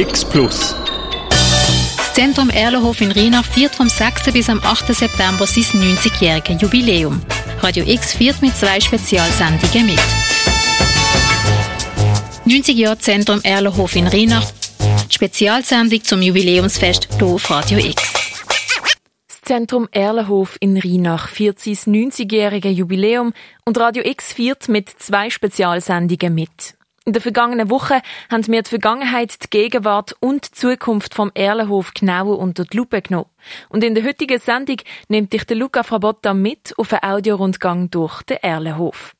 X Plus. Das Zentrum Erlenhof in Rheinach feiert vom 6. bis am 8. September sein 90-jähriges Jubiläum. Radio X feiert mit zwei Spezialsendungen mit. 90 Jahre Zentrum Erlenhof in Rheinach. Spezialsendung zum Jubiläumsfest hier auf Radio X. Das Zentrum Erlenhof in Rheinach feiert sein 90-jähriges Jubiläum und Radio X feiert mit zwei Spezialsendungen mit. In der vergangenen Woche haben wir die Vergangenheit, die Gegenwart und die Zukunft vom Erlenhof genauer unter die Lupe genommen. Und in der heutigen Sendung nimmt dich der Luca Frabotta mit auf einen Audiorundgang durch den Erlenhof.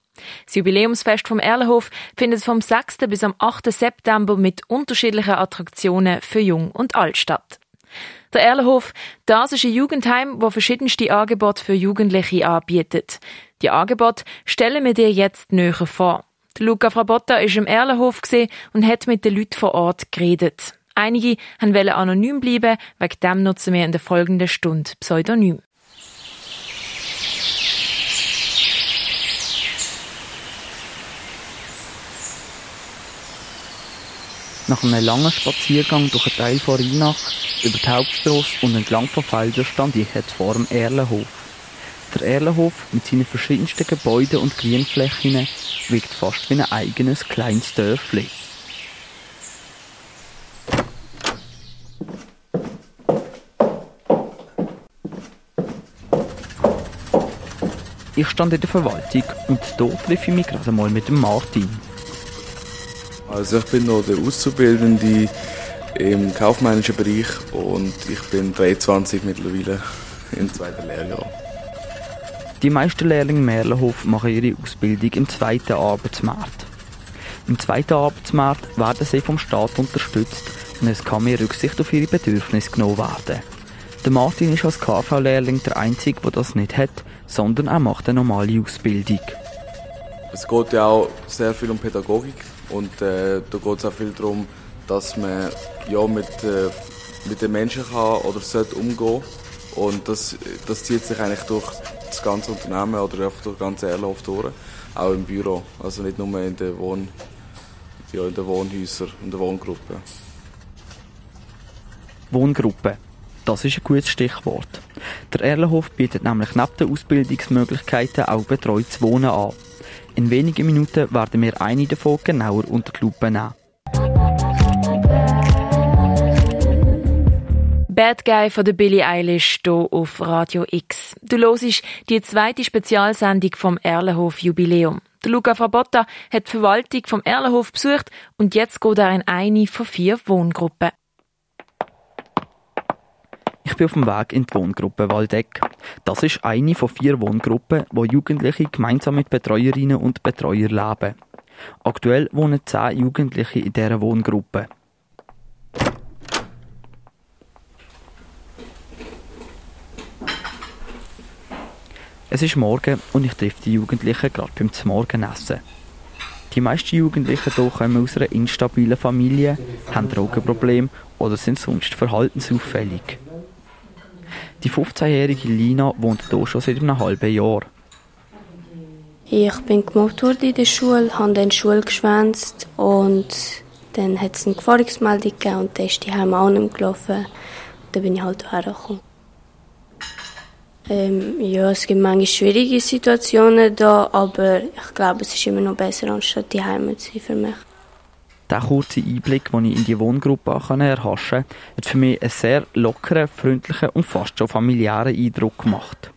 Das Jubiläumsfest vom Erlenhof findet vom 6. bis am 8. September mit unterschiedlichen Attraktionen für Jung und Alt statt. Der Erlenhof, das ist ein Jugendheim, wo verschiedenste Angebote für Jugendliche anbietet. Die Angebote stellen wir dir jetzt näher vor. Luca Frabotta war im Erlenhof und hat mit den Leuten vor Ort geredet. Einige wollten anonym bleiben, wegen dem nutzen wir in der folgenden Stunde Pseudonym. Nach einem langen Spaziergang durch einen Teil von Rheinach, über die Hauptstrasse und entlang von Feldern stand ich jetzt vor dem Erlenhof. Der Erlenhof mit seinen verschiedensten Gebäuden und Grünflächen wirkt fast wie ein eigenes kleines Dörfli. Ich stand in der Verwaltung und dort treffe ich mich gerade mal mit dem Martin. Also ich bin noch der Auszubildende im kaufmännischen Bereich und ich bin 23 mittlerweile im zweiten Lehrjahr. Die meisten Lehrlinge Merlenhof machen ihre Ausbildung im zweiten Arbeitsmarkt. Im zweiten Arbeitsmarkt werden sie vom Staat unterstützt und es kann mehr Rücksicht auf ihre Bedürfnisse genommen werden. Der Martin ist als KV-Lehrling der Einzige, der das nicht hat, sondern er macht eine normale Ausbildung. Es geht ja auch sehr viel um Pädagogik und äh, da geht es auch viel darum, dass man ja, mit, äh, mit den Menschen kann oder sollte umgehen und das, das zieht sich eigentlich durch das ganze Unternehmen oder einfach durch den ganzen Erlauf durch, auch im Büro, also nicht nur in den, Wohn, ja, in den Wohnhäusern, in der Wohngruppe. Wohngruppe. Das ist ein gutes Stichwort. Der Erlenhof bietet nämlich neben den Ausbildungsmöglichkeiten auch betreutes Wohnen an. In wenigen Minuten werden wir eine davon genauer unter die Lupe nehmen. Bad Guy von der Billie Eilish hier auf Radio X. Du hörst die zweite Spezialsendung vom Erlenhof Jubiläum. Der Luca Frabotta hat die Verwaltung vom Erlenhof besucht und jetzt geht er in eine von vier Wohngruppen. Ich bin auf dem Weg in die Wohngruppe Waldeck. Das ist eine von vier Wohngruppen, wo Jugendliche gemeinsam mit Betreuerinnen und Betreuern leben. Aktuell wohnen zehn Jugendliche in dieser Wohngruppe. Es ist morgen und ich treffe die Jugendlichen gerade beim Morgenessen. Die meisten Jugendlichen hier kommen aus einer instabilen Familie, haben Drogenprobleme oder sind sonst verhaltensauffällig. Die 15-jährige Lina wohnt hier schon seit einem halben Jahr. Ich bin gemobbt worden in der Schule, habe dann die Schule geschwänzt und dann hat es eine Gefahrungsmeldung gegeben und dann ist die Heim auch nicht gelaufen. Dann bin ich halt hierher gekommen. Ähm, ja, es gibt manchmal schwierige Situationen da, aber ich glaube, es ist immer noch besser, anstatt die Heimat zu sein für mich. Der kurze Einblick, den ich in die Wohngruppe erhaschen konnte, hat für mich einen sehr lockeren, freundlichen und fast schon familiären Eindruck gemacht.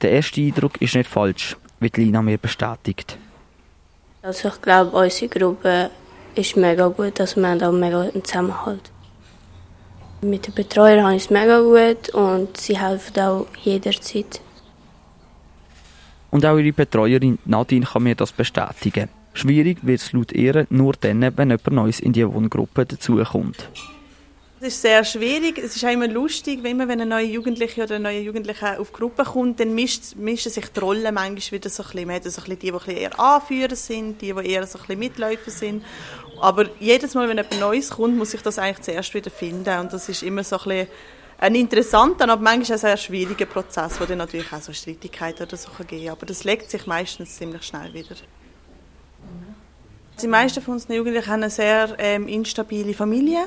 Der erste Eindruck ist nicht falsch, wie Lina mir bestätigt. Also ich glaube, unsere Gruppe ist mega gut, also wir haben auch mega einen Zusammenhalt. Mit den Betreuern habe ich es mega gut und sie helfen auch jederzeit. Und auch ihre Betreuerin Nadine kann mir das bestätigen. Schwierig wird es laut ihr nur dann, wenn jemand Neues in die Wohngruppe dazukommt. Es ist sehr schwierig. Es ist auch immer lustig, wenn, man, wenn ein neuer Jugendlicher oder ein neuer Jugendlicher auf die Gruppe kommt, dann mischt, mischen sich die Rollen manchmal wieder so ein bisschen. Man hat so ein bisschen die, die eher Anführer sind, die, die eher so ein bisschen Mitläufer sind. Aber jedes Mal, wenn etwas Neues kommt, muss ich das eigentlich zuerst wieder finden. Und das ist immer so ein bisschen ein interessanter, aber manchmal ein sehr schwieriger Prozess, wo dann natürlich auch so Streitigkeiten oder so geben Aber das legt sich meistens ziemlich schnell wieder. Die meisten von uns Jugendlichen haben eine sehr ähm, instabile Familie.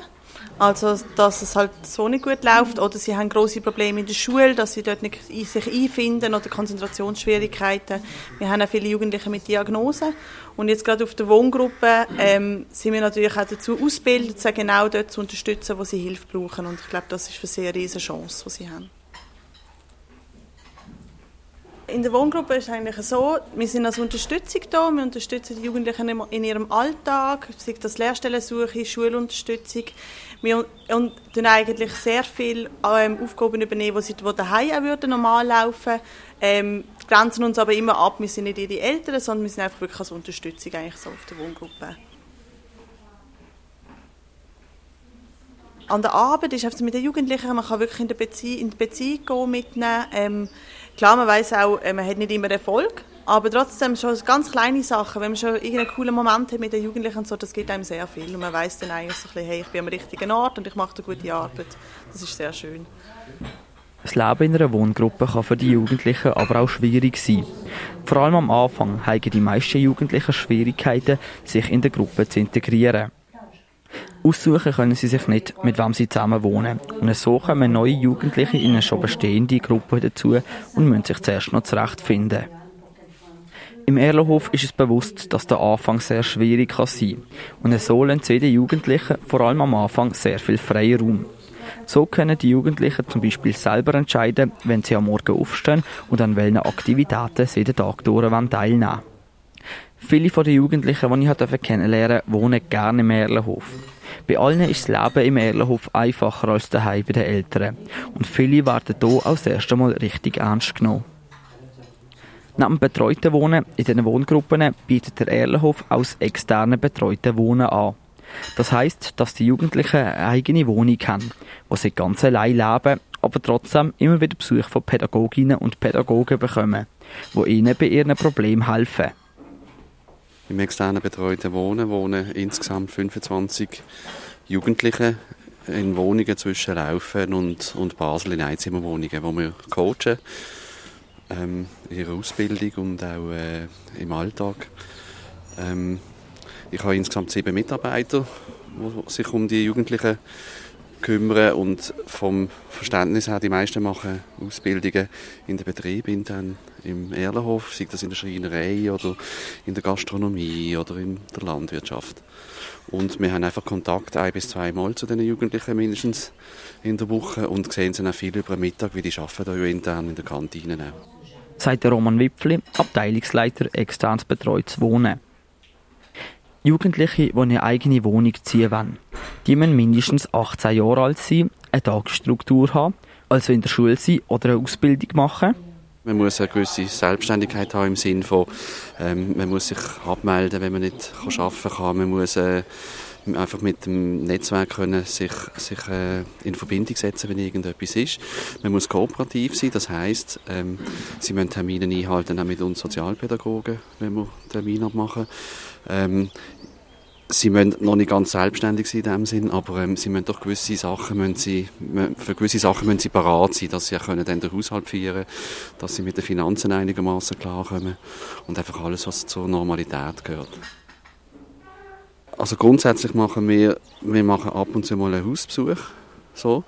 Also, dass es halt so nicht gut läuft oder sie haben große Probleme in der Schule, dass sie dort nicht sich einfinden oder Konzentrationsschwierigkeiten. Wir haben auch viele Jugendliche mit Diagnosen und jetzt gerade auf der Wohngruppe ähm, sind wir natürlich auch dazu ausgebildet, sie genau dort zu unterstützen, wo sie Hilfe brauchen und ich glaube, das ist für sie eine riesige Chance, die sie haben. In der Wohngruppe ist es eigentlich so, wir sind als Unterstützung da, wir unterstützen die Jugendlichen in ihrem Alltag, sei das Lehrstellensuche, Schulunterstützung. Wir und eigentlich sehr viele ähm, Aufgaben übernehmen, die, die daheim auch würden normal laufen ähm, grenzen uns aber immer ab, wir sind nicht ihre Eltern, sondern wir sind einfach wirklich als Unterstützung eigentlich so auf der Wohngruppe. An der Arbeit ist es mit den Jugendlichen, man kann wirklich in, der Bezie die Beziehung gehen mitnehmen. Ähm, Klar, man weiß auch, äh, man hat nicht immer Erfolg, aber trotzdem schon ganz kleine Sachen, wenn man schon irgendeinen coolen Moment hat mit den Jugendlichen und so, das gibt einem sehr viel und man weiß dann eigentlich ein bisschen, hey, ich bin am richtigen Ort und ich mache eine gute Arbeit. Das ist sehr schön. Das Leben in einer Wohngruppe kann für die Jugendlichen aber auch schwierig sein. Vor allem am Anfang haben die meisten Jugendlichen Schwierigkeiten, sich in der Gruppe zu integrieren. Aussuchen können sie sich nicht, mit wem sie zusammen wohnen. Und so kommen neue Jugendliche in eine schon bestehende Gruppe dazu und müssen sich zuerst noch zurechtfinden. Im Erlenhof ist es bewusst, dass der Anfang sehr schwierig kann sein kann. Und so lassen den Jugendlichen vor allem am Anfang sehr viel Freiraum. So können die Jugendlichen zum Beispiel selber entscheiden, wenn sie am Morgen aufstehen und an welchen Aktivitäten sie den Tag durch teilnehmen wollen. Viele von den Jugendlichen, die ich kennenlernen durfte, wohnen gerne im Erlenhof. Bei allen ist das Leben im Erlenhof einfacher als daheim bei den Eltern. Und viele werden hier auch das erste Mal richtig ernst genommen. Neben betreuten Wohnen in diesen Wohngruppen bietet der Erlenhof auch das externe betreute Wohnen an. Das heißt, dass die Jugendlichen eine eigene Wohnung haben, wo sie ganz allein leben, aber trotzdem immer wieder Besuch von Pädagoginnen und Pädagogen bekommen, die ihnen bei ihren Problemen helfen. Im externen betreuten Wohnen wohnen insgesamt 25 Jugendliche in Wohnungen zwischen Laufen und, und Basel in Einzimmerwohnungen, wo wir coachen ähm, in ihrer Ausbildung und auch äh, im Alltag. Ähm, ich habe insgesamt sieben Mitarbeiter, die sich um die Jugendlichen kümmern und vom Verständnis her, die meisten machen Ausbildungen in den Betrieb intern im Erlenhof, sei das in der Schreinerei oder in der Gastronomie oder in der Landwirtschaft. Und wir haben einfach Kontakt ein bis zwei Mal zu den Jugendlichen mindestens in der Woche und sehen sie auch viel über den Mittag, wie die arbeiten da intern in der Kantine auch. Sagt Roman Wipfli, Abteilungsleiter externes betreutes Wohnen. Jugendliche, die eine eigene Wohnung ziehen wollen, die müssen mindestens 18 Jahre alt sein, eine Tagesstruktur haben, also in der Schule sein oder eine Ausbildung machen man muss eine gewisse Selbstständigkeit haben im Sinne von, ähm, man muss sich abmelden, wenn man nicht arbeiten kann. Man muss äh, einfach mit dem Netzwerk können sich, sich äh, in Verbindung setzen, wenn irgendetwas ist. Man muss kooperativ sein, das heißt, ähm, sie müssen Termine einhalten, auch mit uns Sozialpädagogen, wenn wir Termine abmachen. Ähm, sie müssen noch nicht ganz selbstständig sein in dem Sinn, aber ähm, sie müssen doch gewisse Sachen, müssen sie, für gewisse Sachen müssen sie parat sein, dass sie können dann den Haushalt führen, dass sie mit den Finanzen einigermaßen klarkommen und einfach alles, was zur Normalität gehört. Also grundsätzlich machen wir, wir machen ab und zu mal einen Hausbesuch, so.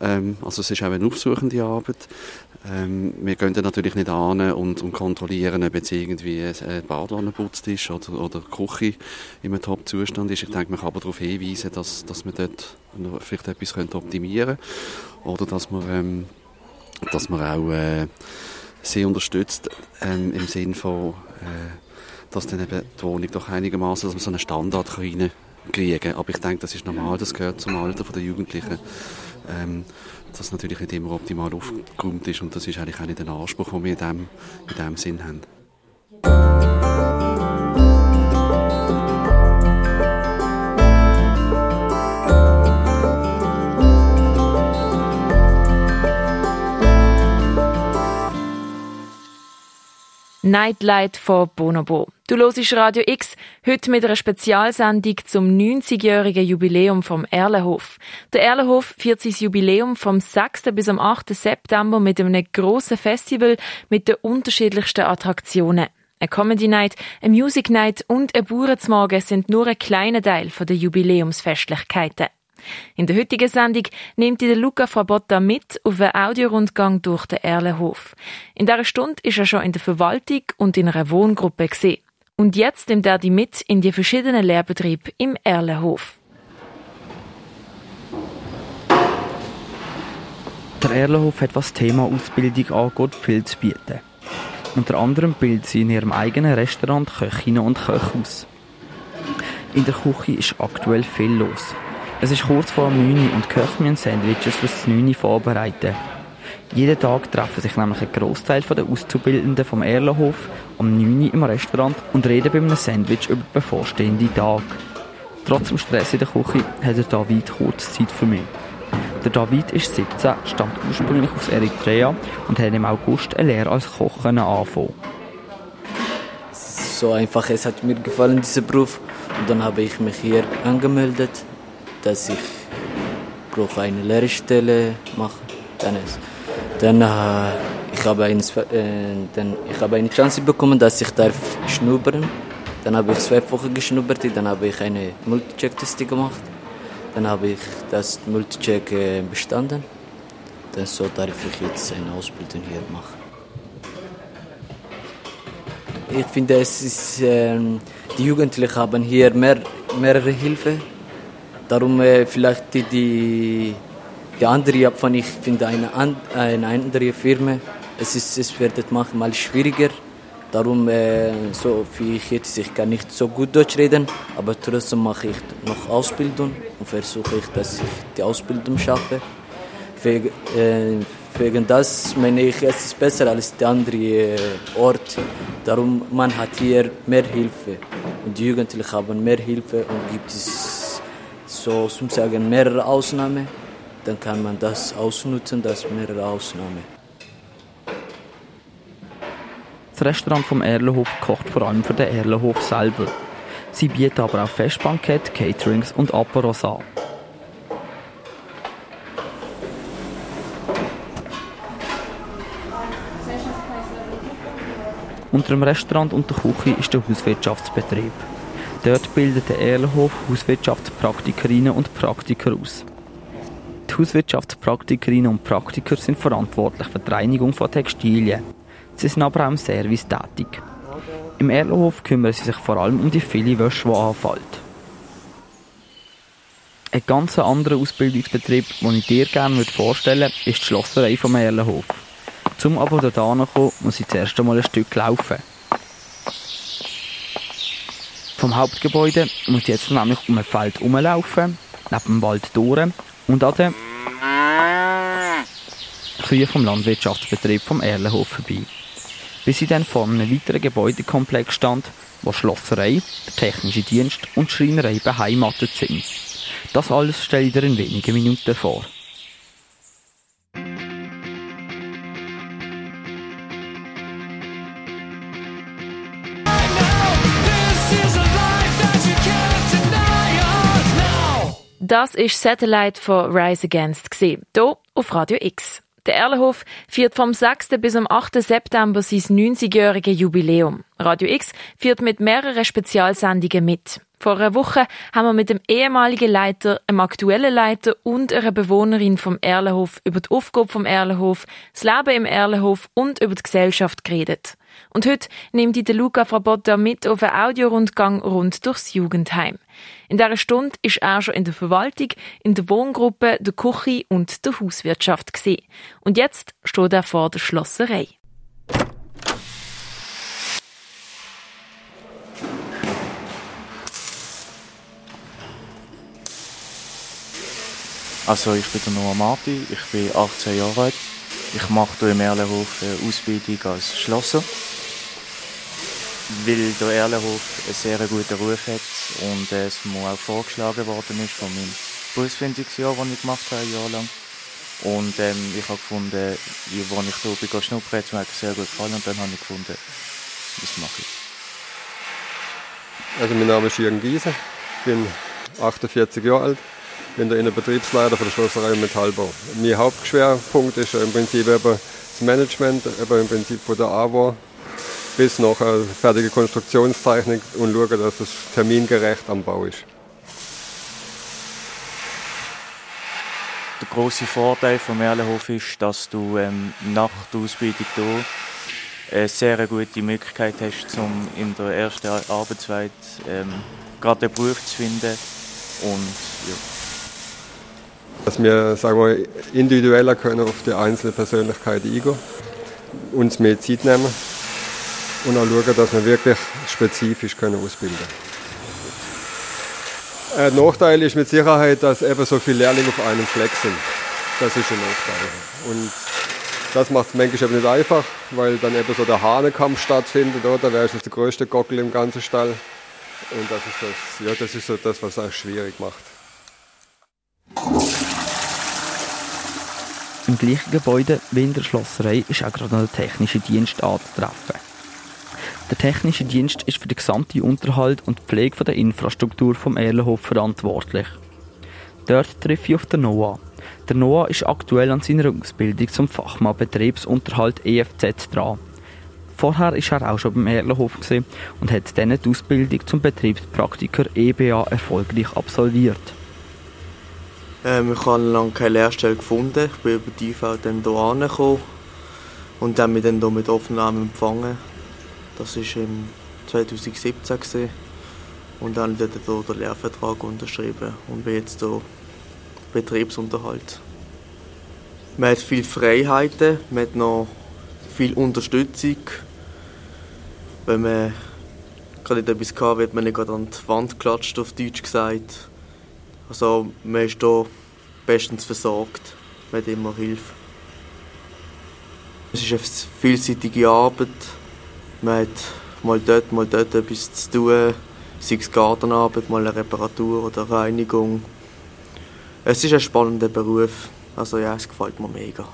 Ähm, also es ist auch eine aufsuchende Arbeit. Ähm, wir gehen natürlich nicht an und, und kontrollieren, ob jetzt irgendwie ein Badwanne putzt ist oder, oder die Küche in einem Top-Zustand ist. Ich denke, man kann aber darauf hinweisen, dass, dass man dort vielleicht etwas optimieren könnte oder dass man, ähm, dass man auch äh, sie unterstützt ähm, im Sinne von, äh, dass dann eben die Wohnung doch einigermaßen, dass man so einen Standard kann. Aber ich denke, das ist normal, das gehört zum Alter der Jugendlichen. Ähm, das natürlich nicht immer optimal aufgeräumt ist und das ist eigentlich auch nicht der Anspruch, den wir in diesem in dem Sinn haben. Nightlight von Bonobo. Du hörst Radio X, heute mit einer Spezialsendung zum 90-jährigen Jubiläum vom Erlenhof. Der Erlenhof feiert sein Jubiläum vom 6. bis am 8. September mit einem grossen Festival mit den unterschiedlichsten Attraktionen. Eine Comedy Night, eine Music Night und ein Bauernzmorgen sind nur ein kleiner Teil der Jubiläumsfestlichkeiten. In der heutigen Sendung nimmt die Luca Frabotta mit auf einen Audiorundgang durch den Erlenhof. In dieser Stunde ist er schon in der Verwaltung und in einer Wohngruppe gesehen. Und jetzt nimmt er die mit in die verschiedenen Lehrbetriebe im Erlenhof. Der Erlenhof hat, was Thema Ausbildung angeht, viel zu bieten. Unter anderem bildet sie in ihrem eigenen Restaurant Köchinnen und Köche aus. In der Küche ist aktuell viel los. Es ist kurz vor 9 Uhr und die Köche müssen Sandwiches für das 9 Uhr vorbereiten. Jeden Tag treffen sich nämlich ein Großteil der Auszubildenden vom Erlenhof um 9 Uhr im Restaurant und reden bei einem Sandwich über den bevorstehenden Tag. Trotz dem Stress in der Küche hat er David kurz Zeit für mich. Der David ist 17, stammt ursprünglich aus Eritrea und hat im August eine Lehre als Koch angefangen. So einfach, es hat mir gefallen, dieser Beruf. Und dann habe ich mich hier angemeldet, dass ich brauche eine Lehrstelle machen. Dann, ist, dann äh, ich habe eine, äh, dann, ich habe eine Chance bekommen, dass ich darf schnuppern. Dann habe ich zwei Wochen geschnuppert, dann habe ich eine Multicheck-Teste gemacht. Dann habe ich das Multicheck äh, bestanden. Dann so darf ich jetzt eine Ausbildung hier machen. Ich finde, es ist, äh, die Jugendlichen haben hier mehr, mehrere Hilfe. Darum äh, vielleicht die, die, die andere Abfahrt, ich finde eine, eine andere Firma, es, ist, es wird manchmal schwieriger. Darum, äh, so wie ich jetzt, ich kann nicht so gut Deutsch reden, aber trotzdem mache ich noch Ausbildung und versuche ich, dass ich die Ausbildung schaffe. Wegen, äh, wegen das meine ich, es ist besser als der andere äh, Ort. Darum, man hat hier mehr Hilfe und die Jugendlichen haben mehr Hilfe und gibt es so zum sagen mehrere Ausnahmen, dann kann man das ausnutzen, das mehrere Ausnahmen. Das Restaurant vom Erlenhof kocht vor allem für den Erlenhof selber. Sie bieten aber auch Festbankett, Caterings und Aperos an. Unter dem Restaurant und der Küche ist der Hauswirtschaftsbetrieb. Dort bildet der Erlenhof Hauswirtschaftspraktikerinnen und Praktiker aus. Die Hauswirtschaftspraktikerinnen und Praktiker sind verantwortlich für die Reinigung von Textilien, Sie sind aber auch im Service tätig. Im Erlenhof kümmern sie sich vor allem um die viele Wäsche, die anfällt. Ein ganz anderer Ausbildungsbetrieb, den ich dir gerne vorstellen würde, ist die Schlosserei vom Erlenhof. Zum aber dort kommen, muss ich zuerst einmal ein Stück laufen. Vom Hauptgebäude muss ich jetzt nämlich um ein Feld herumlaufen, neben dem Wald durch und an den Kühen vom Landwirtschaftsbetrieb vom Erlenhof vorbei bis sie dann vor einem weiteren Gebäudekomplex stand, wo Schlosserei, der technische Dienst und Schreinerei beheimatet sind. Das alles stelle ich dir in wenigen Minuten vor. Das ist Satellite von Rise Against hier auf Radio X. Der Erlenhof feiert vom 6. bis am 8. September sein 90-jähriges Jubiläum. Radio X führt mit mehreren Spezialsendungen mit. Vor einer Woche haben wir mit dem ehemaligen Leiter, einem aktuellen Leiter und einer Bewohnerin vom Erlenhof über die Aufgabe vom Erlenhof, das Leben im Erlenhof und über die Gesellschaft geredet. Und heute nimmt die Luca Frabotta mit auf einen Audiorundgang rund durchs Jugendheim. In dieser Stunde ist er schon in der Verwaltung, in der Wohngruppe, der Küche und der Hauswirtschaft gesehen. Und jetzt steht er vor der Schlosserei. Also ich bin der Noah Marti, ich bin 18 Jahre alt. Ich mache hier im Erlenhof eine Ausbildung als Schlosser, weil der Erlenhof einen sehr guten Ruf hat und es mir auch vorgeschlagen worden ist von meinem Berufsfindungsjahr, das ich gemacht habe, ein Jahr lang. Und ähm, ich habe gefunden, als ich hier bin, schnuppern, hat es mir sehr gut gefallen und dann habe ich gefunden, das mache ich. Also mein Name ist Jürgen Giese, ich bin 48 Jahre alt bin der Innenbetriebsleiter von der Schlosserei Metallbau. Mein Hauptschwerpunkt ist im Prinzip eben das Management, eben im Prinzip von der AWO bis nach eine fertige Konstruktionszeichnung und schauen, dass es termingerecht am Bau ist. Der große Vorteil vom Erlenhof ist, dass du ähm, nach der Ausbildung hier eine sehr gute Möglichkeit hast, um in der ersten Arbeitswelt ähm, gerade einen Beruf zu finden. Und, ja. Dass wir sagen wir, individueller können auf die einzelne Persönlichkeit eingehen, uns mehr Zeit nehmen und auch schauen, dass wir wirklich spezifisch können ausbilden können. Ein Nachteil ist mit Sicherheit, dass eben so viele Lehrlinge auf einem Fleck sind. Das ist ein Nachteil. Und das macht es manchmal eben nicht einfach, weil dann eben so der Hahnenkampf stattfindet, oder? Wer ist der größte Gockel im ganzen Stall? Und das ist das, ja, das ist so das, was es schwierig macht. Im gleichen Gebäude wie in der Schlosserei ist auch gerade noch der technische Dienst anzutreffen. Der technische Dienst ist für den gesamten Unterhalt und Pflege der Infrastruktur vom Erlenhof verantwortlich. Dort treffe ich auf den Noah. Der Noah ist aktuell an seiner Ausbildung zum Fachmann Betriebsunterhalt EFZ dran. Vorher war er auch schon beim Erlenhof und hat dann die Ausbildung zum Betriebspraktiker EBA erfolgreich absolviert. Ähm, ich habe lange keine Lehrstelle gefunden. Ich bin über die IV dann hier angekommen und dann mich dann hier mit Aufnahme empfangen. Das war im 2017 gewesen. und dann habe hier den Lehrvertrag unterschrieben und bin jetzt hier Betriebsunterhalt. Man hat viele Freiheiten, man hat noch viel Unterstützung. Wenn man gerade etwas hatte, wird man nicht gerade an die Wand geklatscht, auf Deutsch gesagt. Also man ist hier bestens versorgt, hat immer Hilfe. Es ist eine vielseitige Arbeit. Man hat mal dort, mal dort etwas zu tun, sei es Gartenarbeit, mal eine Reparatur oder Reinigung. Es ist ein spannender Beruf. Also ja, es gefällt mir mega.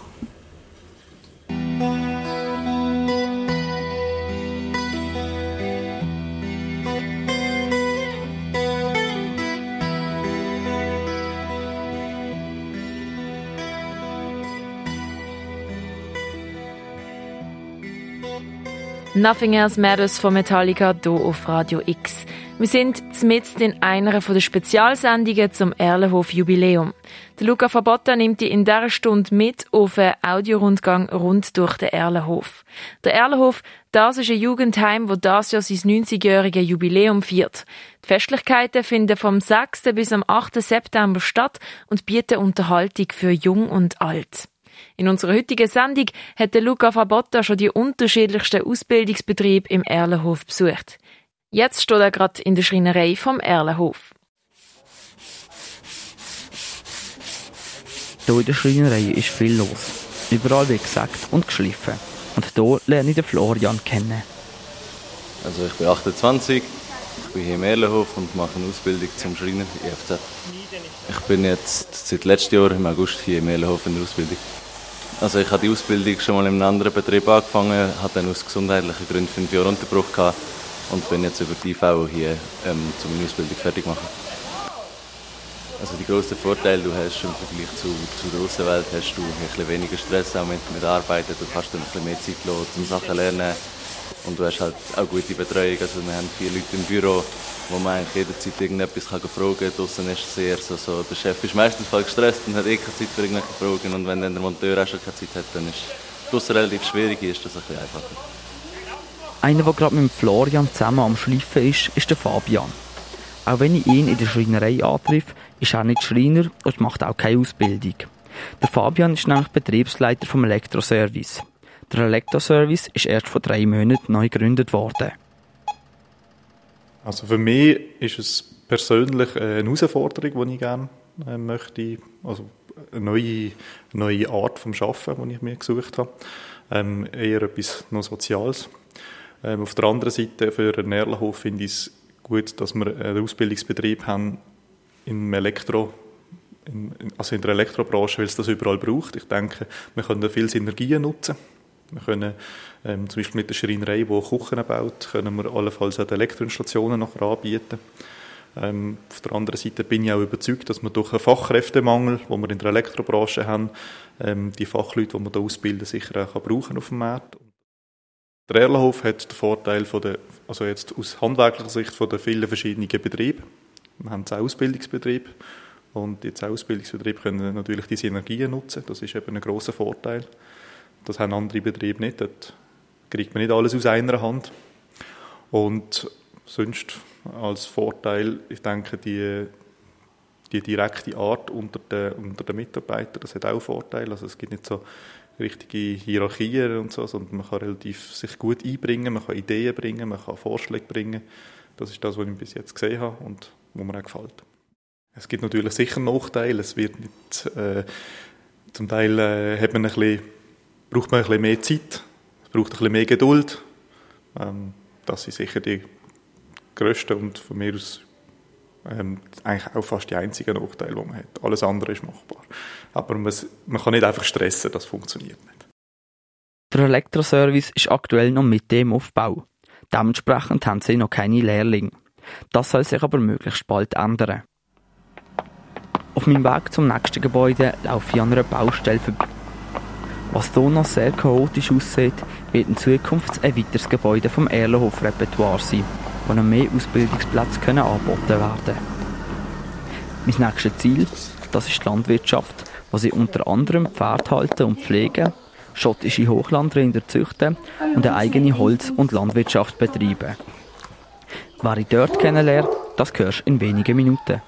Nothing Else Matters von Metallica hier auf Radio X. Wir sind mitten in einer der Spezialsendungen zum Erlenhof Jubiläum. Der Luca Fabotta nimmt die in dieser Stunde mit auf einen Audiorundgang rund durch den Erlenhof. Der Erlenhof, das ist ein Jugendheim, wo das Jahr sein 90-jähriges Jubiläum feiert. Die Festlichkeiten finden vom 6. bis am 8. September statt und bieten Unterhaltung für Jung und Alt. In unserer heutigen Sendung hat Luca Fabotta schon die unterschiedlichsten Ausbildungsbetriebe im Erlenhof besucht. Jetzt steht er gerade in der Schreinerei vom Erlenhof. Hier in der Schreinerei ist viel los. Überall wird gesagt und geschliffen. Und hier lerne ich den Florian kennen. Also ich bin 28, ich bin hier im Erlenhof und mache eine Ausbildung zum Schreiner IFZ. Ich bin jetzt seit letztem Jahr im August hier im Erlenhof in der Ausbildung. Also ich habe die Ausbildung schon mal in einem anderen Betrieb angefangen, hatte dann aus gesundheitlichen Gründen fünf Jahre Unterbruch gehabt und bin jetzt über die IV hier ähm, zu meiner Ausbildung fertig machen. Also die grössten Vorteile, du hast im Vergleich zu, zu der Außenwelt, hast du ein bisschen weniger Stress auch mit, mit Arbeiten, du kannst dann ein bisschen mehr Zeit lassen, um Sachen lernen und du hast halt auch gute Betreuung. Also wir haben vier Leute im Büro, wo man eigentlich jederzeit irgendetwas kann fragen kann. Draussen ist es sehr so, so, der Chef ist meistens voll gestresst und hat eh keine Zeit für irgendwelche Fragen. Und wenn dann der Monteur auch schon keine Zeit hat, dann ist draussen relativ schwierig, ist das ein bisschen einfacher. Einer, der gerade mit Florian zusammen am Schleifen ist, ist der Fabian. Auch wenn ich ihn in der Schreinerei antriff, ist er nicht Schreiner und macht auch keine Ausbildung. Der Fabian ist nämlich Betriebsleiter vom Elektroservice. Der Elektroservice ist erst vor drei Monaten neu gegründet worden. Also für mich ist es persönlich eine Herausforderung, die ich gerne äh, möchte, also eine neue, neue Art vom Schaffen, die ich mir gesucht habe. Ähm, eher etwas noch Soziales. Ähm, auf der anderen Seite für einen Erlenhof finde ich es gut, dass wir einen Ausbildungsbetrieb haben im Elektro, in, also in der Elektrobranche, weil es das überall braucht. Ich denke, wir können viele Synergien nutzen. Wir können ähm, zum Beispiel mit der Schreinerei, die Küchen baut, können wir allenfalls auch Elektroinstallationen noch anbieten. Ähm, auf der anderen Seite bin ich auch überzeugt, dass wir durch einen Fachkräftemangel, den wir in der Elektrobranche haben, ähm, die Fachleute, die wir hier ausbilden, sicher auch brauchen auf dem Markt. Der Erlenhof hat den Vorteil von der, also jetzt aus handwerklicher Sicht von den vielen verschiedenen Betrieben. Wir haben zehn Ausbildungsbetriebe und die zehn Ausbildungsbetriebe können natürlich diese Synergien nutzen. Das ist eben ein großer Vorteil. Das haben andere Betriebe nicht. Dort kriegt man nicht alles aus einer Hand. Und sonst als Vorteil, ich denke, die, die direkte Art unter den, unter den Mitarbeitern, das hat auch Vorteile. Also es gibt nicht so richtige Hierarchien und so, sondern man kann relativ sich gut einbringen, man kann Ideen bringen, man kann Vorschläge bringen. Das ist das, was ich bis jetzt gesehen habe und was mir auch gefällt. Es gibt natürlich sicher Nachteile. Es wird nicht, äh, zum Teil äh, hat man ein bisschen, braucht man ein bisschen mehr Zeit, es braucht ein bisschen mehr Geduld. Ähm, das sind sicher die grössten und von mir aus ähm, eigentlich auch fast die einzigen Nachteile, die man hat. Alles andere ist machbar. Aber man, man kann nicht einfach stressen, das funktioniert nicht. Der Elektroservice ist aktuell noch mit dem Aufbau. Dementsprechend haben sie noch keine Lehrlinge. Das soll sich aber möglichst bald ändern. Auf meinem Weg zum nächsten Gebäude laufe ich an einer Baustelle vorbei. Was hier noch sehr chaotisch aussieht, wird in Zukunft ein weiteres Gebäude vom Erlenhof-Repertoire sein, wo noch mehr Ausbildungsplätze können angeboten werden Mein nächstes Ziel, das ist die Landwirtschaft, wo sie unter anderem Pferd halten und pflegen, schottische Hochlandrinder züchten und eine eigene Holz- und Landwirtschaft betreiben. Wer ich dort kennenlerne, das hörst in wenigen Minuten.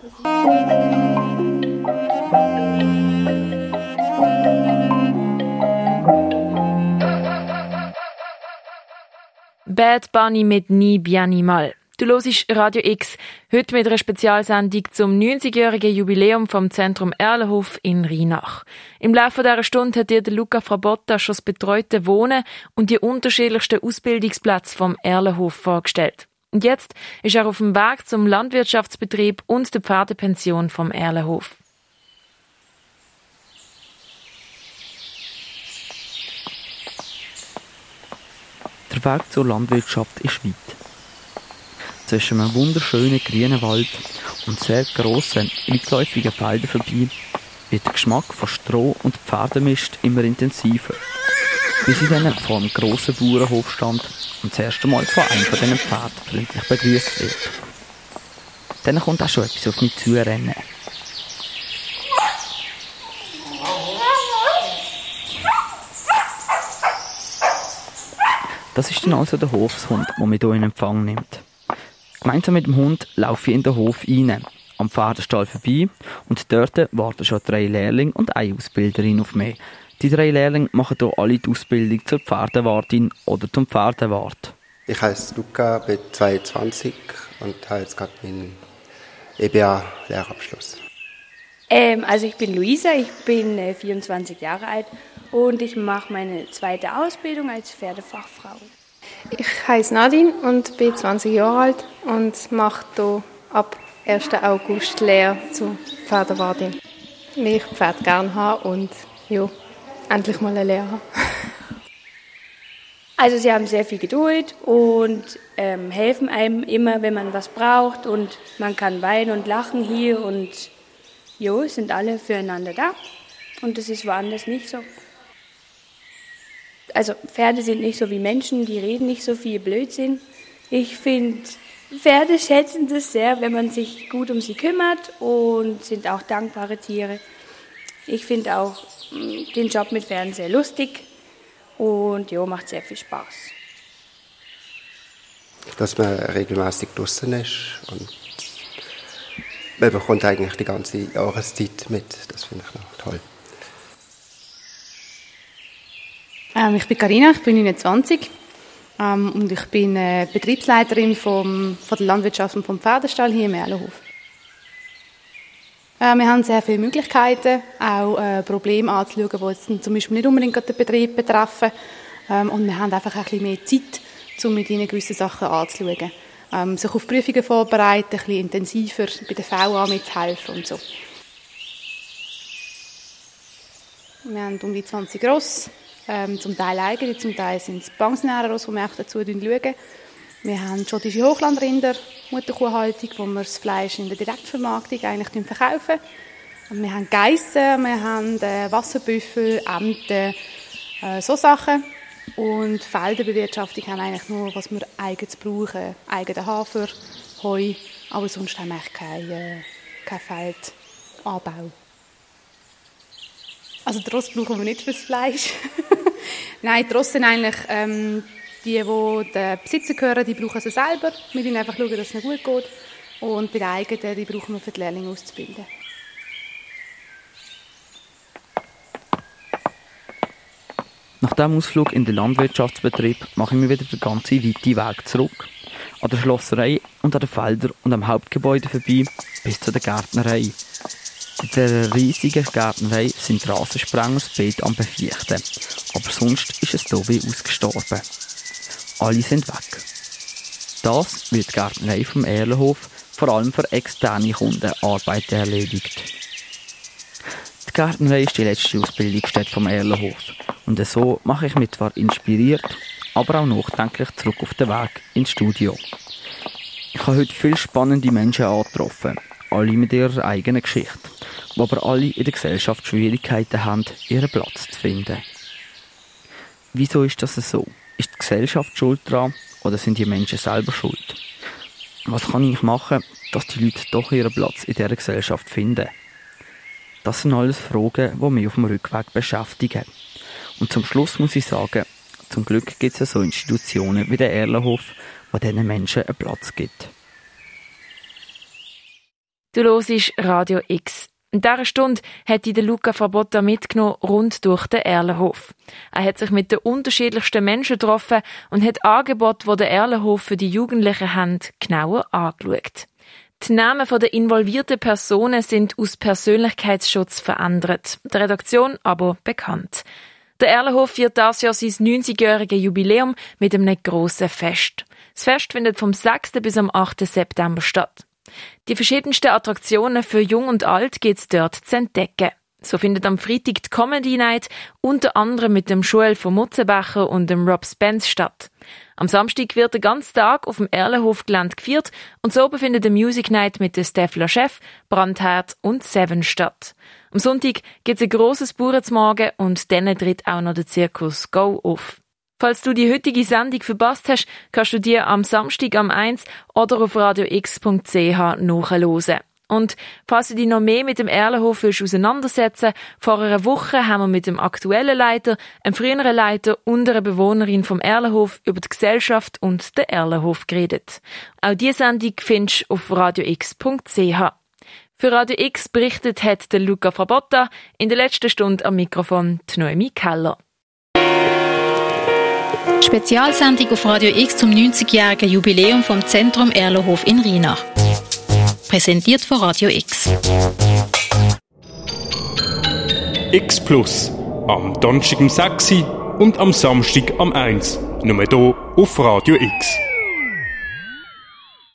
Bad Bunny mit Ni Bien Mal. Du hörst Radio X, heute mit einer Spezialsendung zum 90-jährigen Jubiläum vom Zentrum Erlenhof in Rheinach. Im Laufe dieser Stunde hat dir Luca Frabotta schon das betreute Wohnen und die unterschiedlichsten Ausbildungsplätze vom Erlenhof vorgestellt. Und jetzt ist er auf dem Weg zum Landwirtschaftsbetrieb und der Pferdepension vom Erlenhof. Der Weg zur Landwirtschaft ist weit. Zwischen einem wunderschönen grünen Wald und sehr grossen, weitläufigen Feldern vorbei wird der Geschmack von Stroh und Pferdemist immer intensiver. Bis ich dann vor einem grossen Bauernhof stand und das erste Mal von einem von diesen Pferden freundlich begrüßt wird. Dann kommt auch schon etwas auf mich zu Das ist dann also der Hofshund, der mich hier in Empfang nimmt. Gemeinsam mit dem Hund laufe ich in den Hof rein, am Pferdestall vorbei und dort warten schon drei Lehrlinge und eine Ausbilderin auf mich. Die drei Lehrlinge machen hier alle die Ausbildung zur Pferdewartin oder zum Pferdewart. Ich heiße Luca, bin 22 und habe jetzt gerade meinen EBA-Lehrabschluss. Ähm, also ich bin Luisa, ich bin äh, 24 Jahre alt und ich mache meine zweite Ausbildung als Pferdefachfrau. Ich heiße Nadine und bin 20 Jahre alt und mache hier ab 1. August Lehre zur Pferdewartin. Weil ich Pferd gerne habe und ja, endlich mal eine Lehre Also sie haben sehr viel Geduld und ähm, helfen einem immer, wenn man was braucht und man kann weinen und lachen hier und jo, sind alle füreinander da und das ist woanders nicht so also Pferde sind nicht so wie Menschen, die reden nicht so viel Blödsinn. Ich finde, Pferde schätzen das sehr, wenn man sich gut um sie kümmert und sind auch dankbare Tiere. Ich finde auch mm, den Job mit Pferden sehr lustig und ja, macht sehr viel Spaß. Dass man regelmäßig draußen ist und man bekommt eigentlich die ganze Jahreszeit mit. Das finde ich noch toll. Ähm, ich bin Karina, ich bin 29 ähm, und ich bin äh, Betriebsleiterin vom, von der Landwirtschaft und vom Pferdestall hier im Erlenhof. Äh, wir haben sehr viele Möglichkeiten, auch äh, Probleme anzuschauen, die jetzt zum Beispiel nicht unbedingt den Betrieb betreffen. Ähm, und wir haben einfach ein bisschen mehr Zeit, um mit ihnen gewisse Sachen anzuschauen. Ähm, sich auf Prüfungen vorbereiten, ein bisschen intensiver bei der VA mithelfen und so. Wir haben um die 20 Ross, ähm, zum Teil eigene, zum Teil sind es Pensionäre, die wir auch dazu schauen. Wir haben schottische Hochlandrinder, Mutterkuhhaltung, wo wir das Fleisch in der Direktvermarktung eigentlich verkaufen. Und wir haben Geissen, wir haben äh, Wasserbüffel, Enten, äh, so Sachen. Und Felderbewirtschaftung haben eigentlich nur, was wir eigens brauchen. Eigenen Hafer, Heu, aber sonst haben wir eigentlich keinen äh, kein Feldanbau. Also Trost brauchen wir nicht fürs Fleisch. Nein, sind eigentlich ähm, die, die den Besitzer gehören, die brauchen sie selber. Wir müssen einfach schauen, dass es ihnen gut geht. Und bei den eigenen, die brauchen wir für die Lehrlinge auszubilden. Nach dem Ausflug in den Landwirtschaftsbetrieb mache ich mir wieder den ganzen weiten Weg zurück. An der Schlosserei und an den Feldern und am Hauptgebäude vorbei bis zu der Gärtnerei. Dieser riesigen Gärtnerei sind Rasensprenger am Befiechten. Aber sonst ist es hier ausgestorben. Alle sind weg. Das wird die Gärtnerei vom Erlenhof vor allem für externe Kunden Arbeit erledigt. Die Gärtnerei ist die letzte Ausbildungsstätte vom Erlenhof. Und so mache ich mich zwar inspiriert, aber auch nachdenklich zurück auf den Weg ins Studio. Ich habe heute viele spannende Menschen angetroffen, alle mit ihrer eigenen Geschichte, die aber alle in der Gesellschaft Schwierigkeiten haben, ihren Platz zu finden. Wieso ist das so? Ist die Gesellschaft schuld daran oder sind die Menschen selber schuld? Was kann ich machen, dass die Leute doch ihren Platz in dieser Gesellschaft finden? Das sind alles Fragen, die mich auf dem Rückweg beschäftigen. Und zum Schluss muss ich sagen, zum Glück gibt es so Institutionen wie der Erlenhof, wo diesen Menschen einen Platz gibt. Du hörst Radio X. In dieser Stunde hat die Luca Fabotta mitgenommen rund durch den Erlenhof. Er hat sich mit den unterschiedlichsten Menschen getroffen und hat Angebote, die der Erlenhof für die Jugendlichen hat, genauer angeschaut. Die Namen der involvierten Personen sind aus Persönlichkeitsschutz verändert, der Redaktion aber bekannt. Der Erlenhof feiert das Jahr sein 90-jähriges Jubiläum mit einem grossen Fest. Das Fest findet vom 6. bis am 8. September statt. Die verschiedensten Attraktionen für Jung und Alt geht's dort zu entdecken. So findet am Freitag die Comedy Night unter anderem mit dem Joel von Mutzenbecher und dem Rob Spence statt. Am Samstag wird der ganze Tag auf dem Erlenhof-Gelände gefeiert und so befindet der Music Night mit der Steffler Chef, Brandherd und Seven statt. Am Sonntag gibt's ein grosses Bauernzmorgen und dann tritt auch noch der Zirkus Go auf. Falls du die heutige Sendung verpasst hast, kannst du dir am Samstag am 1 oder auf radiox.ch nachhören. Und falls du dich noch mehr mit dem Erlenhof willst auseinandersetzen vor einer Woche haben wir mit dem aktuellen Leiter, einem früheren Leiter und einer Bewohnerin vom Erlenhof über die Gesellschaft und den Erlenhof geredet. Auch diese Sendung findest du auf radiox.ch. Für Radio X berichtet hat der Luca Frabotta, in der letzten Stunde am Mikrofon die Noemi Keller. Spezialsendung auf Radio X zum 90-jährigen Jubiläum vom Zentrum Erlenhof in Rheinach. Präsentiert von Radio X. X Plus. Am Donnerstag um 6 und am Samstag am 1. Nur hier auf Radio X.